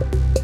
Bye.